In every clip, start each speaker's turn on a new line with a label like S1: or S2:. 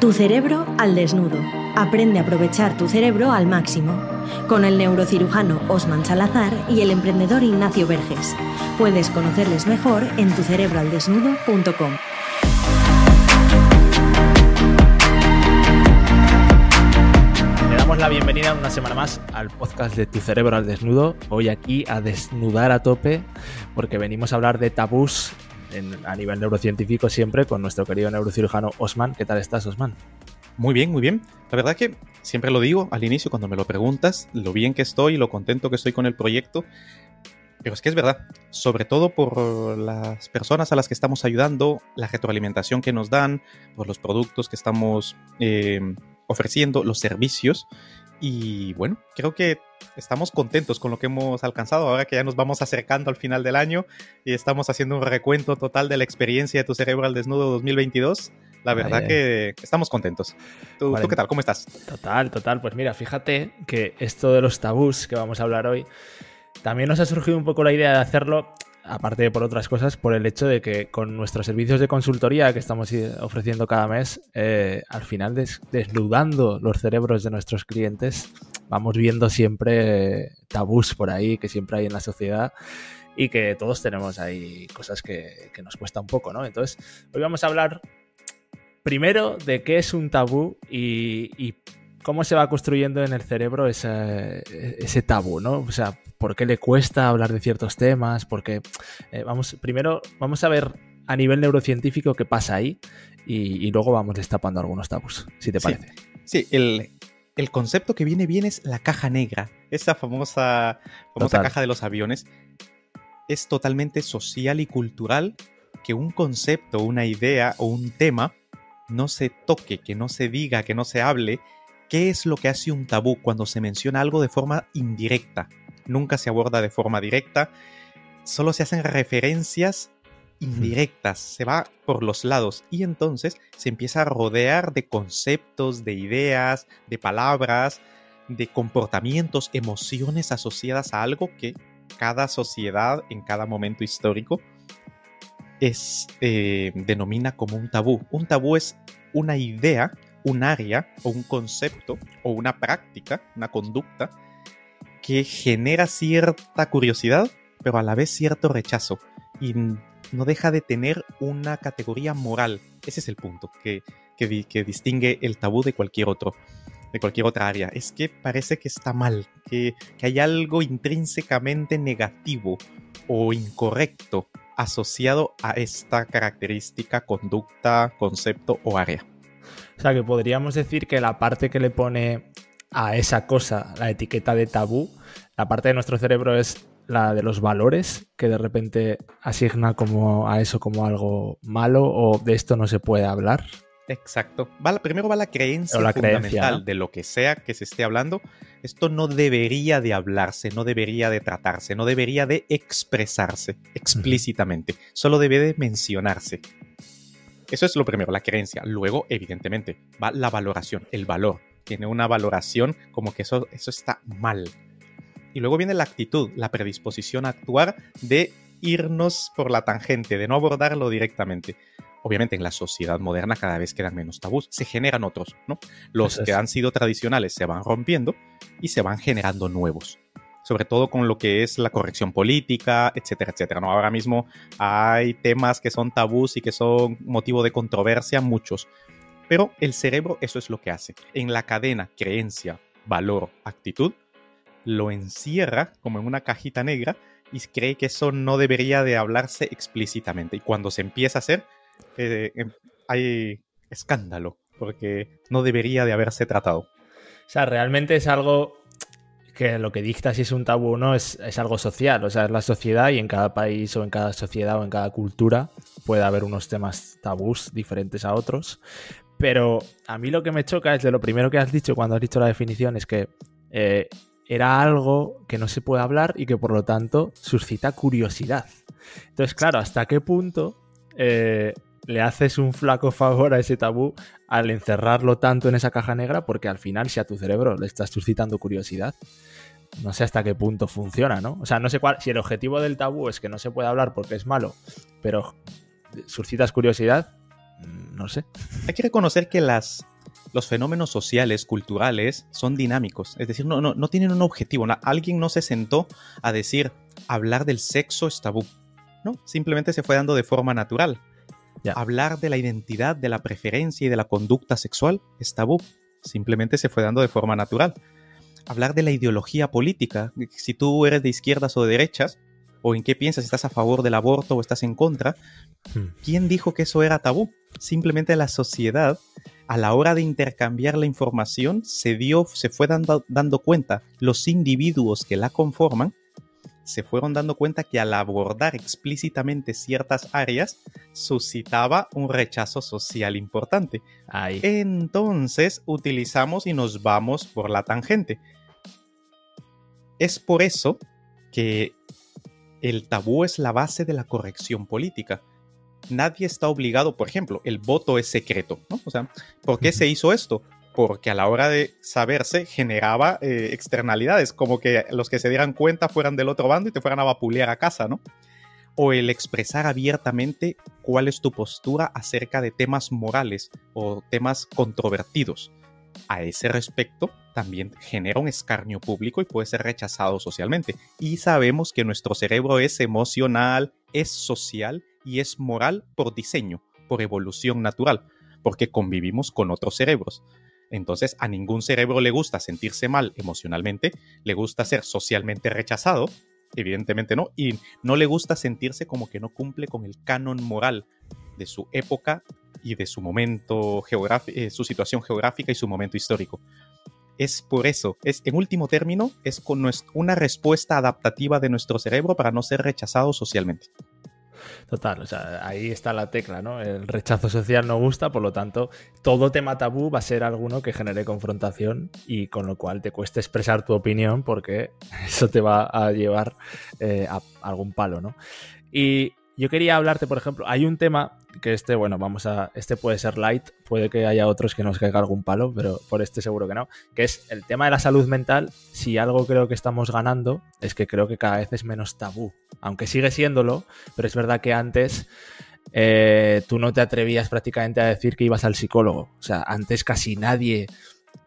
S1: Tu cerebro al desnudo. Aprende a aprovechar tu cerebro al máximo. Con el neurocirujano Osman Salazar y el emprendedor Ignacio Verges. Puedes conocerles mejor en tucerebroaldesnudo.com.
S2: Le damos la bienvenida una semana más al podcast de Tu Cerebro al Desnudo. Hoy aquí a desnudar a tope porque venimos a hablar de tabús en- a nivel neurocientífico siempre con nuestro querido neurocirujano Osman. ¿Qué tal estás, Osman?
S3: Muy bien, muy bien. La verdad que siempre lo digo al inicio cuando me lo preguntas, lo bien que estoy, lo contento que estoy con el proyecto. Pero es que es verdad, sobre todo por las personas a las que estamos ayudando, la retroalimentación que nos dan, por los productos que estamos eh, ofreciendo, los servicios. Y bueno, creo que estamos contentos con lo que hemos alcanzado ahora que ya nos vamos acercando al final del año y estamos haciendo un recuento total de la experiencia de tu cerebro al desnudo 2022. La verdad
S2: Ay,
S3: que estamos contentos. ¿Tú,
S2: Vale.
S3: ¿Tú qué tal? ¿Cómo estás?
S2: Total, total. Pues mira, fíjate que esto de los tabús que vamos a hablar hoy, también nos ha surgido un poco la idea de hacerlo, aparte de por otras cosas, por el hecho de que con nuestros servicios de consultoría que estamos ofreciendo cada mes, eh, al final des- desnudando los cerebros de nuestros clientes, vamos viendo siempre tabús por ahí que siempre hay en la sociedad y que todos tenemos ahí cosas que, nos cuesta un poco, ¿no? Entonces, hoy vamos a hablar primero de qué es un tabú y cómo se va construyendo en el cerebro ese, ese tabú, ¿no? O sea, por qué le cuesta hablar de ciertos temas, porque eh, vamos, primero vamos a ver a nivel neurocientífico qué pasa ahí y, y luego vamos destapando algunos tabús, si te
S3: Sí.
S2: parece.
S3: Sí, el, el concepto que viene bien es la caja negra. Esa famosa, famosa
S2: Total.
S3: caja de los aviones. Es totalmente social y cultural que un concepto, una idea o un tema no se toque, que no se diga, que no se hable. ¿Qué es lo que hace un tabú cuando se menciona algo de forma indirecta? Nunca se aborda de forma directa, solo se hacen referencias indirectas, se va por los lados y entonces se empieza a rodear de conceptos, de ideas, de palabras, de comportamientos, emociones asociadas a algo que cada sociedad en cada momento histórico es, eh, denomina como un tabú. Un tabú es una idea, un área o un concepto o una práctica, una conducta que genera cierta curiosidad, pero a la vez cierto rechazo. Y no deja de tener una categoría moral. Ese es el punto que, que, di- que distingue el tabú de cualquier otro, de cualquier otra área. Es que parece que está mal, que, que hay algo intrínsecamente negativo o incorrecto asociado a esta característica, conducta, concepto o área.
S2: O sea, que podríamos decir que la parte que le pone a esa cosa la etiqueta de tabú, la parte de nuestro cerebro es la de los valores, que de repente asigna como a eso como algo malo o de esto no se puede hablar.
S3: Exacto. Va la- primero va la creencia
S2: la
S3: fundamental
S2: creencia, ¿no?
S3: de lo que sea que se esté hablando. Esto no debería de hablarse, no debería de tratarse, no debería de expresarse explícitamente. Solo debe de mencionarse. Eso es lo primero, la creencia. Luego, evidentemente, va la valoración, el valor. Tiene una valoración como que eso, eso está mal. Y luego viene la actitud, la predisposición a actuar de irnos por la tangente, de no abordarlo directamente obviamente en la sociedad moderna cada vez quedan menos tabús, se generan otros, ¿no? Los que han sido tradicionales se van rompiendo y se van generando nuevos. Sobre todo con lo que es la corrección política, etcétera, etcétera. ¿no? Ahora mismo hay temas que son tabús y que son motivo de controversia, muchos. Pero el cerebro eso es lo que hace. En la cadena creencia, valor, actitud, lo encierra como en una cajita negra y cree que eso no debería de hablarse explícitamente. Y cuando se empieza a hacer, eh, em- hay escándalo, porque no debería de haberse tratado.
S2: O sea, realmente es algo que lo que dicta si es un tabú o no es, es algo social, o sea, es la sociedad y en cada país o en cada sociedad o en cada cultura puede haber unos temas tabús diferentes a otros. Pero a mí lo que me choca es de lo primero que has dicho cuando has dicho la definición es que eh, era algo que no se puede hablar y que por lo tanto suscita curiosidad. Entonces, claro, ¿hasta qué punto eh, le haces un flaco favor a ese tabú al encerrarlo tanto en esa caja negra? Porque al final, si a tu cerebro le estás suscitando curiosidad, no sé hasta qué punto funciona, ¿no? O sea, no sé cuál, si el objetivo del tabú es que no se puede hablar porque es malo, pero suscitas curiosidad, mm, no sé.
S3: Hay que reconocer que las, los fenómenos sociales, culturales, son dinámicos. Es decir, no, no, no tienen un objetivo. alguien no se sentó a decir, hablar del sexo es tabú. No, simplemente se fue dando de forma natural. Hablar de la identidad, de la preferencia y de la conducta sexual es tabú. Simplemente se fue dando de forma natural. Hablar de la ideología política, si tú eres de izquierdas o de derechas, o en qué piensas, estás a favor del aborto o estás en contra, hmm. ¿quién dijo que eso era tabú? Simplemente la sociedad, a la hora de intercambiar la información, se dio, se fue dando, dando cuenta, los individuos que la conforman, se fueron dando cuenta que al abordar explícitamente ciertas áreas suscitaba un rechazo social importante. Entonces utilizamos y nos vamos por la tangente. Es por eso que el tabú es la base de la corrección política. Nadie está obligado, por ejemplo, el voto es secreto, ¿no? O sea, ¿por qué se hizo esto? Porque a la hora de saberse generaba eh, externalidades, como que los que se dieran cuenta fueran del otro bando y te fueran a vapulear a casa, ¿no? O el expresar abiertamente cuál es tu postura acerca de temas morales o temas controvertidos. A ese respecto, también genera un escarnio público y puede ser rechazado socialmente. Y sabemos que nuestro cerebro es emocional, es social y es moral por diseño, por evolución natural, porque convivimos con otros cerebros. Entonces, a ningún cerebro le gusta sentirse mal emocionalmente, le gusta ser socialmente rechazado, evidentemente no, y no le gusta sentirse como que no cumple con el canon moral de su época y de su momento eh, su situación geográfica y su momento histórico. Es por eso, es en último término, es con una respuesta adaptativa de nuestro cerebro para no ser rechazado socialmente.
S2: Total, o sea, ahí está la tecla, ¿no? El rechazo social no gusta, por lo tanto, todo tema tabú va a ser alguno que genere confrontación y con lo cual te cueste expresar tu opinión porque eso te va a llevar eh, a algún palo, ¿no? Y yo quería hablarte, por ejemplo, hay un tema que este, bueno, vamos a, este puede ser light, puede que haya otros que nos caiga algún palo, pero por este seguro que no, que es el tema de la salud mental. Si algo creo que estamos ganando es que creo que cada vez es menos tabú, aunque sigue siéndolo, pero es verdad que antes eh, tú no te atrevías prácticamente a decir que ibas al psicólogo. O sea, antes casi nadie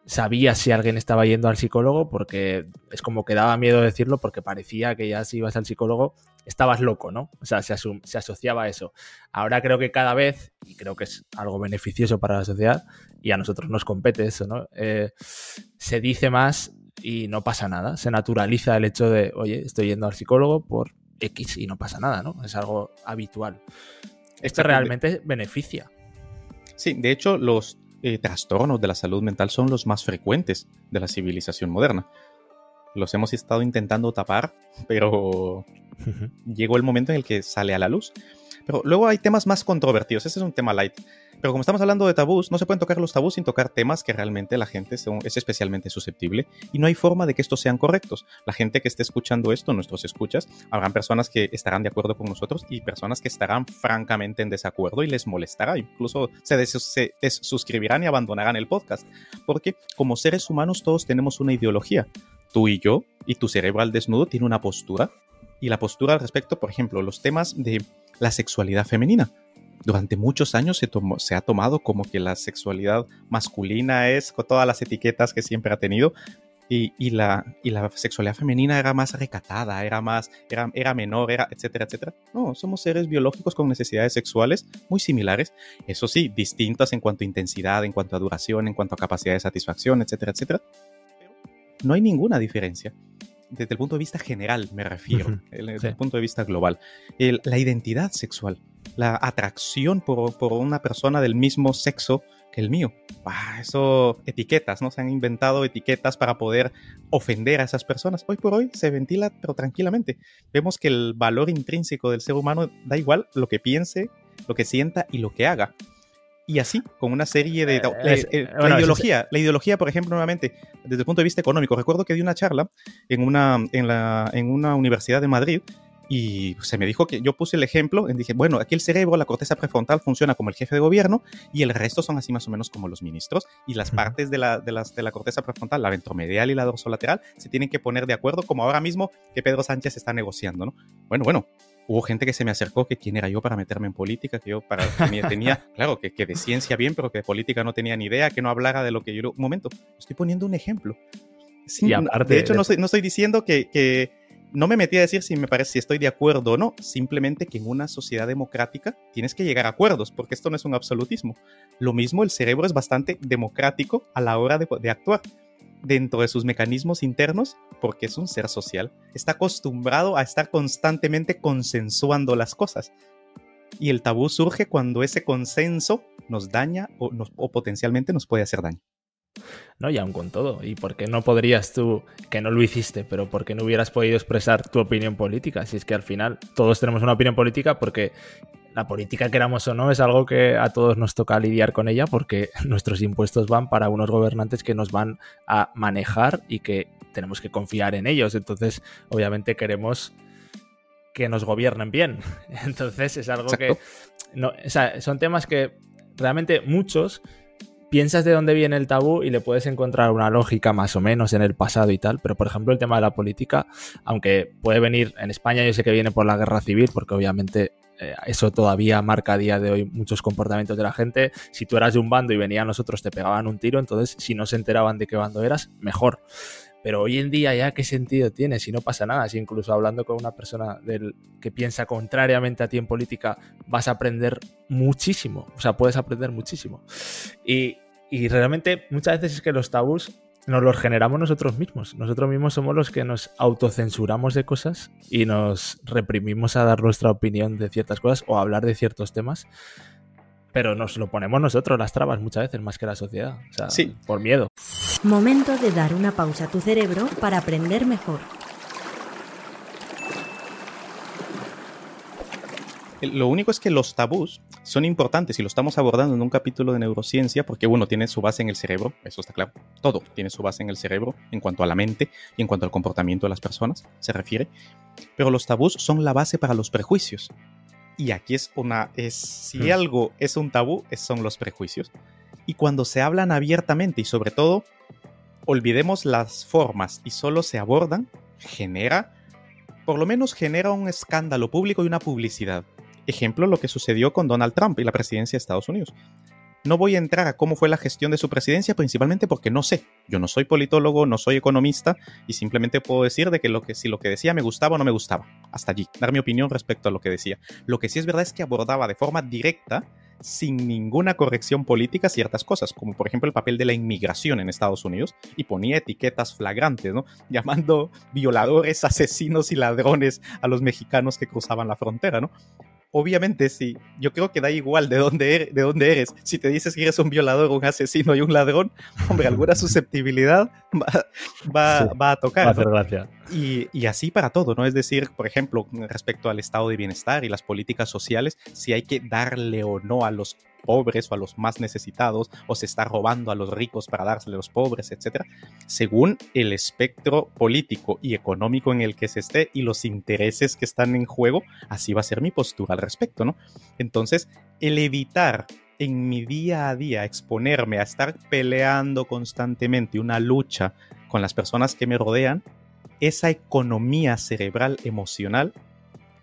S2: sabía si alguien estaba yendo al psicólogo porque es como que daba miedo decirlo porque parecía que ya si ibas al psicólogo estabas loco, ¿no? O sea, se, asociaba a eso. Ahora creo que cada vez, y creo que es algo beneficioso para la sociedad, y a nosotros nos compete eso, ¿no? Eh, se dice más y no pasa nada. Se naturaliza el hecho de, oye, estoy yendo al psicólogo por X y no pasa nada, ¿no? Es algo habitual. Esto realmente beneficia.
S3: Sí, de hecho, los eh, trastornos de la salud mental son los más frecuentes de la civilización moderna los hemos estado intentando tapar, pero llegó el momento en el que sale a la luz. Pero luego hay temas más controvertidos, ese es un tema light. Pero como estamos hablando de tabús, no se pueden tocar los tabús sin tocar temas que realmente la gente es especialmente susceptible y no hay forma de que estos sean correctos. La gente que esté escuchando esto, nuestros escuchas, habrán personas que estarán de acuerdo con nosotros y personas que estarán francamente en desacuerdo y les molestará. Incluso se, se suscribirán y abandonarán el podcast. Porque como seres humanos todos tenemos una ideología tú y yo, y tu cerebro al desnudo tiene una postura. Y la postura al respecto, por ejemplo, los temas de la sexualidad femenina. Durante muchos años se, ha tomado como que la sexualidad masculina es con todas las etiquetas que siempre ha tenido, y, la, y, la, sexualidad femenina era más recatada, era más, era, era, menor, era, etcétera, etcétera. No, somos seres biológicos con necesidades sexuales muy similares, eso sí, distintas en cuanto a intensidad, en cuanto a duración, en cuanto a capacidad de satisfacción, etcétera, etcétera no hay ninguna diferencia. Desde el punto de vista general, me refiero, desde el punto de vista global. la identidad sexual, la atracción por, una persona del mismo sexo que el mío. eso, etiquetas, ¿no? Se han inventado etiquetas para poder ofender a esas personas. Hoy por hoy se ventila, pero tranquilamente. Vemos que el valor intrínseco del ser humano da igual lo que piense, lo que sienta y lo que haga y así, con una serie de... Eh, eh, la, ideología, la ideología, por ejemplo, nuevamente, desde el punto de vista económico. Recuerdo que di una charla en una, en la, en una universidad de Madrid y se me dijo que yo puse el ejemplo, y dije, bueno, aquí el cerebro, la corteza prefrontal funciona como el jefe de gobierno y el resto son así más o menos como los ministros y las partes de la, de, las, de la corteza prefrontal, la ventromedial y la dorsolateral, se tienen que poner de acuerdo como ahora mismo que Pedro Sánchez está negociando, ¿no? Bueno, bueno, hubo gente que se me acercó que quién era yo para meterme en política, que yo para, tenía, claro, que, que, de ciencia bien, pero que de política no tenía ni idea, que no hablara de lo que yo... Un momento, estoy poniendo un ejemplo. de hecho, no, estoy, no estoy diciendo que, que, no me metí a decir si me parece si estoy de acuerdo o no, simplemente que en una sociedad democrática tienes que llegar a acuerdos, porque esto no es un absolutismo. Lo mismo, el cerebro es bastante democrático a la hora de, de actuar dentro de sus mecanismos internos porque es un ser social. Está acostumbrado a estar constantemente consensuando las cosas. Y el tabú surge cuando ese consenso nos daña o, potencialmente nos puede hacer daño.
S2: No, y aún con todo. ¿Y por qué no podrías tú, que no lo hiciste, pero por qué no hubieras podido expresar tu opinión política? Si es que al final todos tenemos una opinión política porque la política, queramos o no, es algo que a todos nos toca lidiar con ella porque nuestros impuestos van para unos gobernantes que nos van a manejar y que tenemos que confiar en ellos. Entonces, obviamente queremos que nos gobiernen bien. Entonces, es algo que... No, o sea, son temas que realmente muchos piensas de dónde viene el tabú y le puedes encontrar una lógica más o menos en el pasado y tal, pero por ejemplo el tema de la política, aunque puede venir en España, yo sé que viene por la guerra civil, porque obviamente eh, eso todavía marca a día de hoy muchos comportamientos de la gente. Si tú eras de un bando y venían nosotros, te pegaban un tiro, entonces si no se enteraban de qué bando eras, mejor. Pero hoy en día ya qué sentido tiene si no pasa nada, si incluso hablando con una persona del, que piensa contrariamente a ti en política, vas a aprender muchísimo, o sea, puedes aprender muchísimo. Y, y realmente muchas veces es que los tabús nos los generamos nosotros mismos. Nosotros mismos somos los que nos autocensuramos de cosas y nos reprimimos a dar nuestra opinión de ciertas cosas o a hablar de ciertos temas. Pero nos lo ponemos nosotros las trabas muchas veces más que la sociedad. O sea, sí. por miedo.
S1: Momento de dar una pausa a tu cerebro para aprender mejor.
S3: Lo único es que los tabús son importantes y lo estamos abordando en un capítulo de neurociencia porque uno tiene su base en el cerebro, eso está claro. Todo tiene su base en el cerebro en cuanto a la mente y en cuanto al comportamiento de las personas, se refiere. Pero los tabús son la base para los prejuicios. Y aquí es una, es, si hmm. algo es un tabú, son los prejuicios. Y cuando se hablan abiertamente y sobre todo, olvidemos las formas y solo se abordan, genera, por lo menos genera un escándalo público y una publicidad. Ejemplo, lo que sucedió con Donald Trump y la presidencia de Estados Unidos. No voy a entrar a cómo fue la gestión de su presidencia, principalmente porque no sé. Yo no soy politólogo, no soy economista y simplemente puedo decir de que, lo que si lo que decía me gustaba o no me gustaba. Hasta allí, dar mi opinión respecto a lo que decía. Lo que sí es verdad es que abordaba de forma directa sin ninguna corrección política ciertas cosas, como por ejemplo el papel de la inmigración en Estados Unidos, y ponía etiquetas flagrantes, ¿no? Llamando violadores, asesinos y ladrones a los mexicanos que cruzaban la frontera, ¿no? Obviamente sí, yo creo que da igual de dónde, eres, de dónde eres. Si te dices que eres un violador, un asesino y un ladrón, hombre, alguna susceptibilidad va, a tocar.
S2: Va a hacer gracia.
S3: Y, y, así para todo, ¿no? Es decir, por ejemplo, respecto al estado de bienestar y las políticas sociales, si hay que darle o no a los pobres o a los más necesitados, o se está robando a los ricos para dárselo a los pobres, etcétera, según el espectro político y económico en el que se esté y los intereses que están en juego, así va a ser mi postura al respecto, ¿no? Entonces, el evitar en mi día a día exponerme a estar peleando constantemente una lucha con las personas que me rodean, esa economía cerebral emocional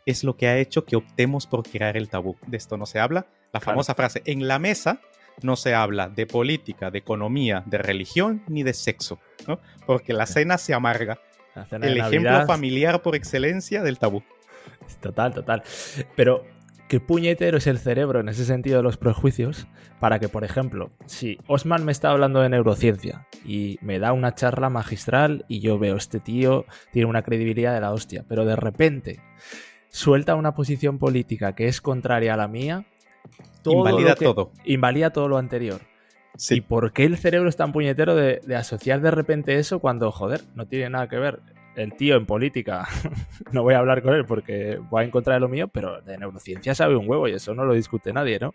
S3: es lo que ha hecho que optemos por crear el tabú. De esto no se habla, la famosa frase, en la mesa no se habla de política, de economía, de religión ni de sexo, ¿no? Porque la cena se amarga. el ejemplo familiar por excelencia del tabú.
S2: Total, total. Pero qué puñetero es el cerebro en ese sentido de los prejuicios para que, por ejemplo, si Osman me está hablando de neurociencia y me da una charla magistral y yo veo este tío tiene una credibilidad de la hostia, pero de repente suelta una posición política que es contraria a la mía,
S3: invalida todo.
S2: Invalida todo lo anterior. ¿Y por qué el cerebro es tan puñetero de, asociar de repente eso cuando, joder, no tiene nada que ver? El tío en política, no voy a hablar con él porque va en contra de lo mío, pero de neurociencia sabe un huevo y eso no lo discute nadie, ¿no?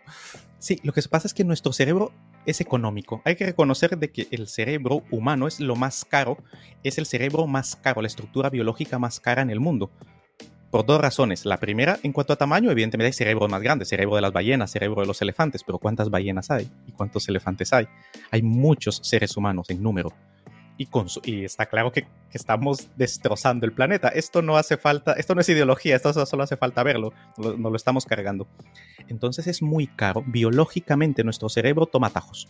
S3: Sí, lo que pasa es que nuestro cerebro es económico. Hay que reconocer de que el cerebro humano es lo más caro, es el cerebro más caro, la estructura biológica más cara en el mundo por dos razones. La primera, en cuanto a tamaño, evidentemente hay cerebros más grandes, cerebro de las ballenas, cerebro de los elefantes, pero ¿cuántas ballenas hay? ¿Y cuántos elefantes hay? Hay muchos seres humanos en número. y, y está claro que, estamos destrozando el planeta. Esto no hace falta, esto no es ideología, esto solo hace falta verlo, nos lo estamos cargando. Entonces es muy caro, biológicamente nuestro cerebro toma atajos.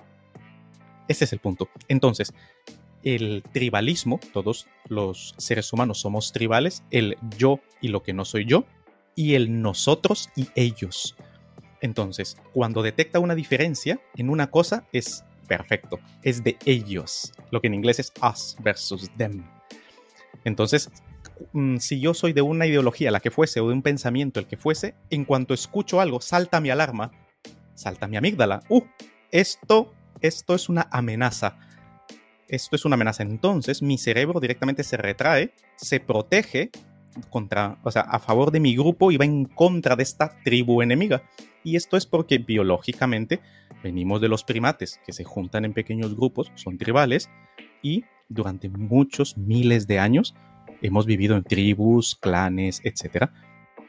S3: Ese es el punto. Entonces, el tribalismo, todos los seres humanos somos tribales, el yo y lo que no soy yo, y el nosotros y ellos. Entonces, cuando detecta una diferencia en una cosa, es perfecto. Es de ellos. Lo que en inglés es us versus them. Entonces, mm, si yo soy de una ideología, la que fuese, o de un pensamiento, el que fuese, en cuanto escucho algo, salta mi alarma, salta mi amígdala. Uh, esto, esto es una amenaza. Esto es una amenaza. Entonces, mi cerebro directamente se retrae, se protege contra, o sea, a favor de mi grupo y va en contra de esta tribu enemiga. Y esto es porque biológicamente venimos de los primates que se juntan en pequeños grupos, son tribales, y durante muchos miles de años hemos vivido en tribus, clanes, etc.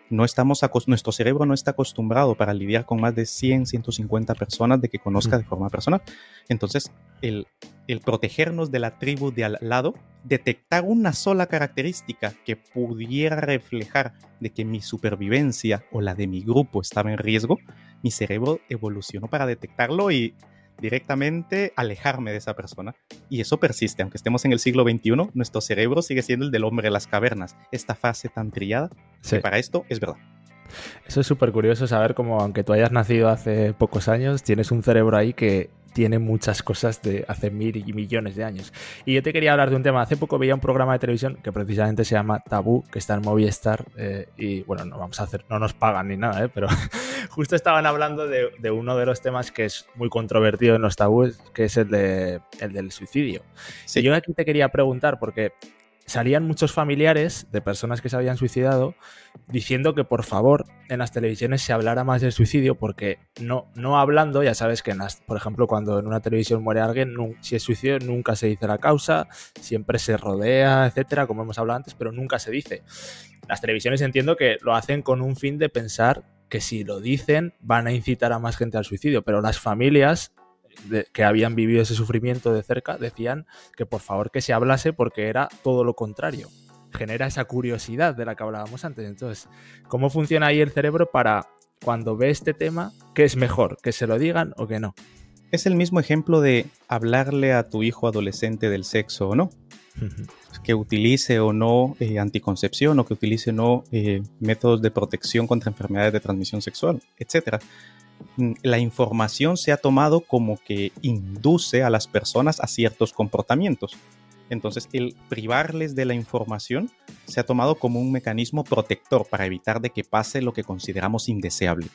S3: No estamos nuestro cerebro no está acostumbrado para lidiar con más de 100, 150 personas de que conozca de forma personal. Entonces, el, el protegernos de la tribu de al lado, detectar una sola característica que pudiera reflejar de que mi supervivencia o la de mi grupo estaba en riesgo, mi cerebro evolucionó para detectarlo y directamente alejarme de esa persona. Y eso persiste, aunque estemos en el siglo XXI, nuestro cerebro sigue siendo el del hombre de las cavernas. Esta fase tan trillada, que para esto es verdad.
S2: Eso es súper curioso saber cómo, aunque tú hayas nacido hace pocos años, tienes un cerebro ahí que tiene muchas cosas de hace mil y millones de años. Y yo te quería hablar de un tema. Hace poco veía un programa de televisión que precisamente se llama Tabú, que está en Movistar. Eh, y bueno, no vamos a hacer, no nos pagan ni nada, eh, pero justo estaban hablando de, uno de los temas que es muy controvertido en los tabúes, que es el, de, el del suicidio. Y yo aquí te quería preguntar, porque salían muchos familiares de personas que se habían suicidado diciendo que por favor en las televisiones se hablara más del suicidio porque no, no hablando, ya sabes que por ejemplo cuando en una televisión muere alguien, si es suicidio nunca se dice la causa, siempre se rodea, etcétera, como hemos hablado antes, pero nunca se dice. Las televisiones entiendo que lo hacen con un fin de pensar que si lo dicen van a incitar a más gente al suicidio, pero las familias que habían vivido ese sufrimiento de cerca decían que por favor que se hablase porque era todo lo contrario. Genera esa curiosidad de la que hablábamos antes. Entonces, ¿cómo funciona ahí el cerebro para cuando ve este tema, qué es mejor, que se lo digan o que no?
S3: Es el mismo ejemplo de hablarle a tu hijo adolescente del sexo o no. que utilice o no eh, anticoncepción o que utilice o no eh, métodos de protección contra enfermedades de transmisión sexual, etc. Mm, la información se ha tomado como que induce a las personas a ciertos comportamientos. Entonces, el privarles de la información se ha tomado como un mecanismo protector para evitar de que pase lo que consideramos indeseable.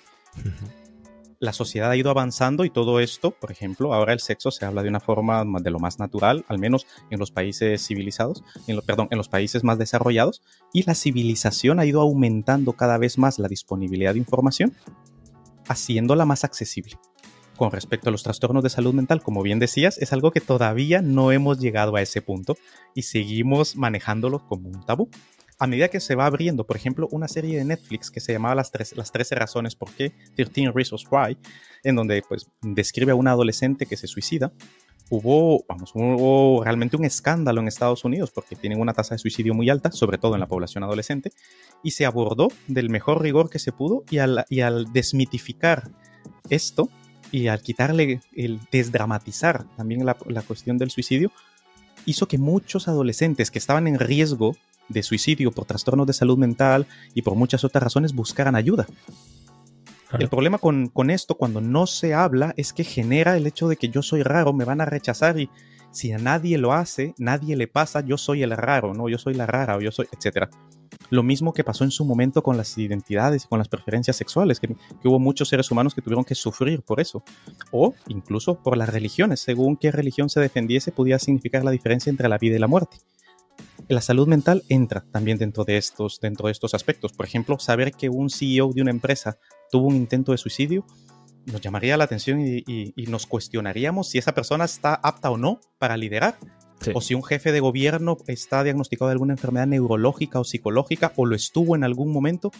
S3: La sociedad ha ido avanzando y todo esto, por ejemplo, ahora el sexo se habla de una forma de lo más natural, al menos en los países civilizados, en perdón, en los países más desarrollados, y la civilización ha ido aumentando cada vez más la disponibilidad de información haciéndola más accesible. Con respecto a los trastornos de salud mental, como bien decías, es algo que todavía no hemos llegado a ese punto y seguimos manejándolo como un tabú. A medida que se va abriendo, por ejemplo, una serie de Netflix que se llamaba Las, las 13 razones por qué, 13 Reasons Why, en donde pues, describe a una adolescente que se suicida, hubo, vamos, hubo realmente un escándalo en Estados Unidos porque tienen una tasa de suicidio muy alta, sobre todo en la población adolescente, y se abordó del mejor rigor que se pudo y al, y al desmitificar esto y al quitarle el desdramatizar también la, la cuestión del suicidio, hizo que muchos adolescentes que estaban en riesgo de suicidio por trastornos de salud mental y por muchas otras razones buscaran ayuda. El problema con, esto, cuando no se habla, es que genera el hecho de que yo soy raro, me van a rechazar y si a nadie lo hace, nadie le pasa, yo soy el raro, ¿no? Yo soy la rara o yo soy, etc. Lo mismo que pasó en su momento con las identidades y con las preferencias sexuales, que, que, hubo muchos seres humanos que tuvieron que sufrir por eso. O incluso por las religiones, según qué religión se defendiese, podía significar la diferencia entre la vida y la muerte la salud mental entra también dentro de estos, dentro de estos aspectos. Por ejemplo, saber que un CEO de una empresa tuvo un intento de suicidio nos llamaría la atención y, nos cuestionaríamos si esa persona está apta o no para liderar. O si un jefe de gobierno está diagnosticado de alguna enfermedad neurológica o psicológica o lo estuvo en algún momento,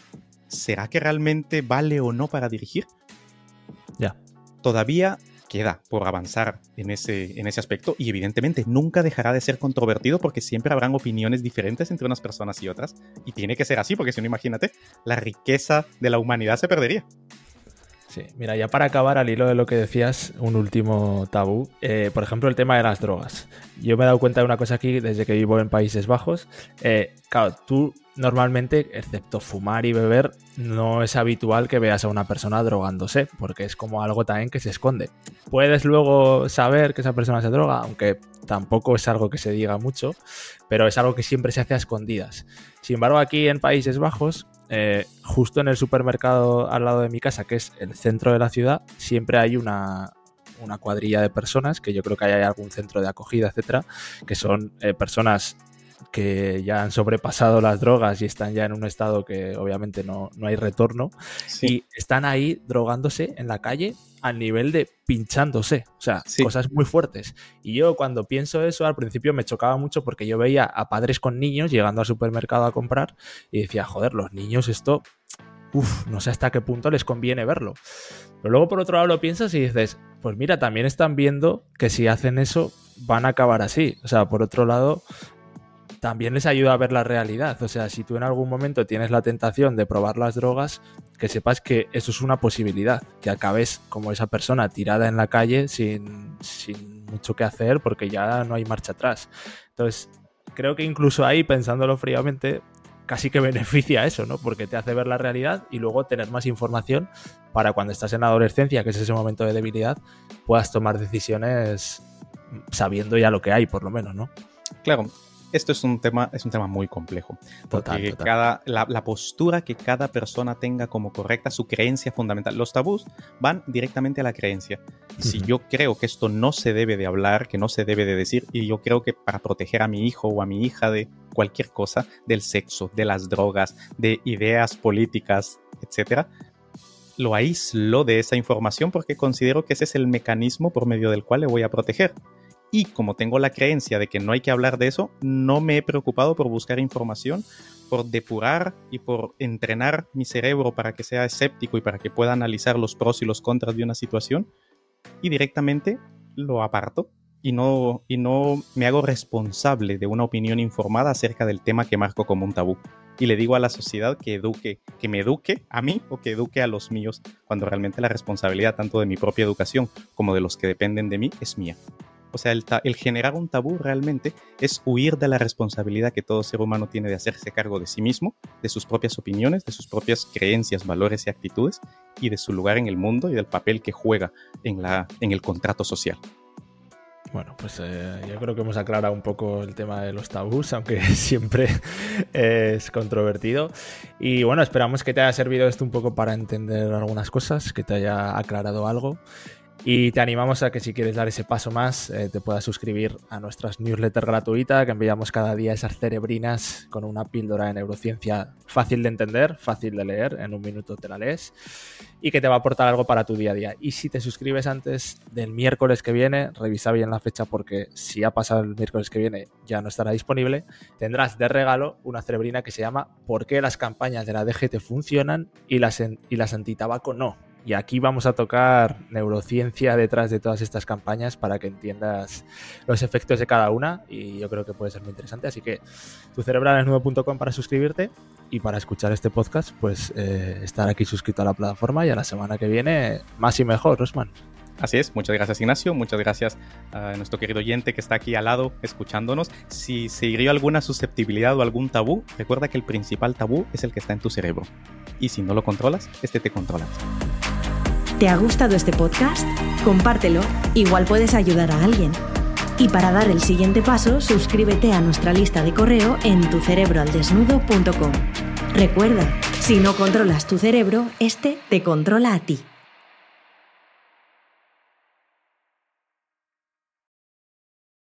S3: ¿será que realmente vale o no para dirigir?
S2: Ya.
S3: Todavía queda por avanzar en ese, en ese aspecto y evidentemente nunca dejará de ser controvertido porque siempre habrán opiniones diferentes entre unas personas y otras y tiene que ser así porque si no imagínate, la riqueza de la humanidad se perdería.
S2: Sí, mira, ya para acabar al hilo de lo que decías, un último tabú. Eh, por ejemplo, el tema de las drogas. Yo me he dado cuenta de una cosa aquí desde que vivo en Países Bajos. Eh, claro, tú normalmente, excepto fumar y beber, no es habitual que veas a una persona drogándose, porque es como algo también que se esconde. Puedes luego saber que esa persona se droga, aunque tampoco es algo que se diga mucho, pero es algo que siempre se hace a escondidas. Sin embargo, aquí en Países Bajos eh, justo en el supermercado al lado de mi casa, que es el centro de la ciudad, siempre hay una, cuadrilla de personas, que yo creo que hay algún centro de acogida, etcétera, que son eh, personas que ya han sobrepasado las drogas y están ya en un estado que obviamente no, hay retorno y están ahí drogándose en la calle al nivel de pinchándose, o sea, cosas muy fuertes. Y yo cuando pienso eso al principio me chocaba mucho porque yo veía a padres con niños llegando al supermercado a comprar y decía, joder, los niños esto, uff, no sé hasta qué punto les conviene verlo. Pero luego por otro lado lo piensas y dices, pues mira, también están viendo que si hacen eso van a acabar así. O sea, por otro lado, también les ayuda a ver la realidad. O sea, si tú en algún momento tienes la tentación de probar las drogas, que sepas que eso es una posibilidad, que acabes como esa persona tirada en la calle sin, mucho que hacer porque ya no hay marcha atrás. Entonces, creo que incluso ahí, pensándolo fríamente, casi que beneficia eso, ¿no? Porque te hace ver la realidad y luego tener más información para cuando estás en la adolescencia, que es ese momento de debilidad, puedas tomar decisiones sabiendo ya lo que hay, por lo menos, ¿no?
S3: Claro, esto es un tema, es un tema muy complejo. Porque Cada, la, postura que cada persona tenga como correcta, su creencia fundamental. Los tabús van directamente a la creencia. Si yo creo que esto no se debe de hablar, que no se debe de decir, y yo creo que para proteger a mi hijo o a mi hija de cualquier cosa, del sexo, de las drogas, de ideas políticas, etcétera, lo aíslo de esa información porque considero que ese es el mecanismo por medio del cual le voy a proteger. Y como tengo la creencia de que no hay que hablar de eso, no me he preocupado por buscar información, por depurar y por entrenar mi cerebro para que sea escéptico y para que pueda analizar los pros y los contras de una situación. Y directamente lo aparto y no, y no me hago responsable de una opinión informada acerca del tema que marco como un tabú. Y le digo a la sociedad que eduque, que me eduque a mí o que eduque a los míos, cuando realmente la responsabilidad tanto de mi propia educación como de los que dependen de mí es mía. O sea, el, generar un tabú realmente es huir de la responsabilidad que todo ser humano tiene de hacerse cargo de sí mismo, de sus propias opiniones, de sus propias creencias, valores y actitudes, y de su lugar en el mundo y del papel que juega en el contrato social.
S2: Bueno, pues eh, yo creo que hemos aclarado un poco el tema de los tabús, aunque siempre es controvertido. Y bueno, esperamos que te haya servido esto un poco para entender algunas cosas, que te haya aclarado algo. Y te animamos a que si quieres dar ese paso más, eh, te puedas suscribir a nuestras newsletter gratuita, que enviamos cada día esas cerebrinas con una píldora de neurociencia fácil de entender, fácil de leer, en un minuto te la lees, y que te va a aportar algo para tu día a día. Y si te suscribes antes del miércoles que viene, revisa bien la fecha porque si ha pasado el miércoles que viene ya no estará disponible, tendrás de regalo una cerebrina que se llama ¿Por qué las campañas de la DGT funcionan y las, y las antitabaco no? Y aquí vamos a tocar neurociencia detrás de todas estas campañas para que entiendas los efectos de cada una y yo creo que puede ser muy interesante. Así que tu cerebralesnudo.com para suscribirte y para escuchar este podcast, pues eh, estar aquí suscrito a la plataforma y a la semana que viene más y mejor, Rosman.
S3: Así es, muchas gracias Ignacio, muchas gracias a nuestro querido oyente que está aquí al lado escuchándonos. Si se hirió alguna susceptibilidad o algún tabú, recuerda que el principal tabú es el que está en tu cerebro. Y si no lo controlas, este te controla.
S1: ¿Te ha gustado este podcast? Compártelo, igual puedes ayudar a alguien. Y para dar el siguiente paso, suscríbete a nuestra lista de correo en tucerebroaldesnudo.com. Recuerda, si no controlas tu cerebro, este te controla a ti.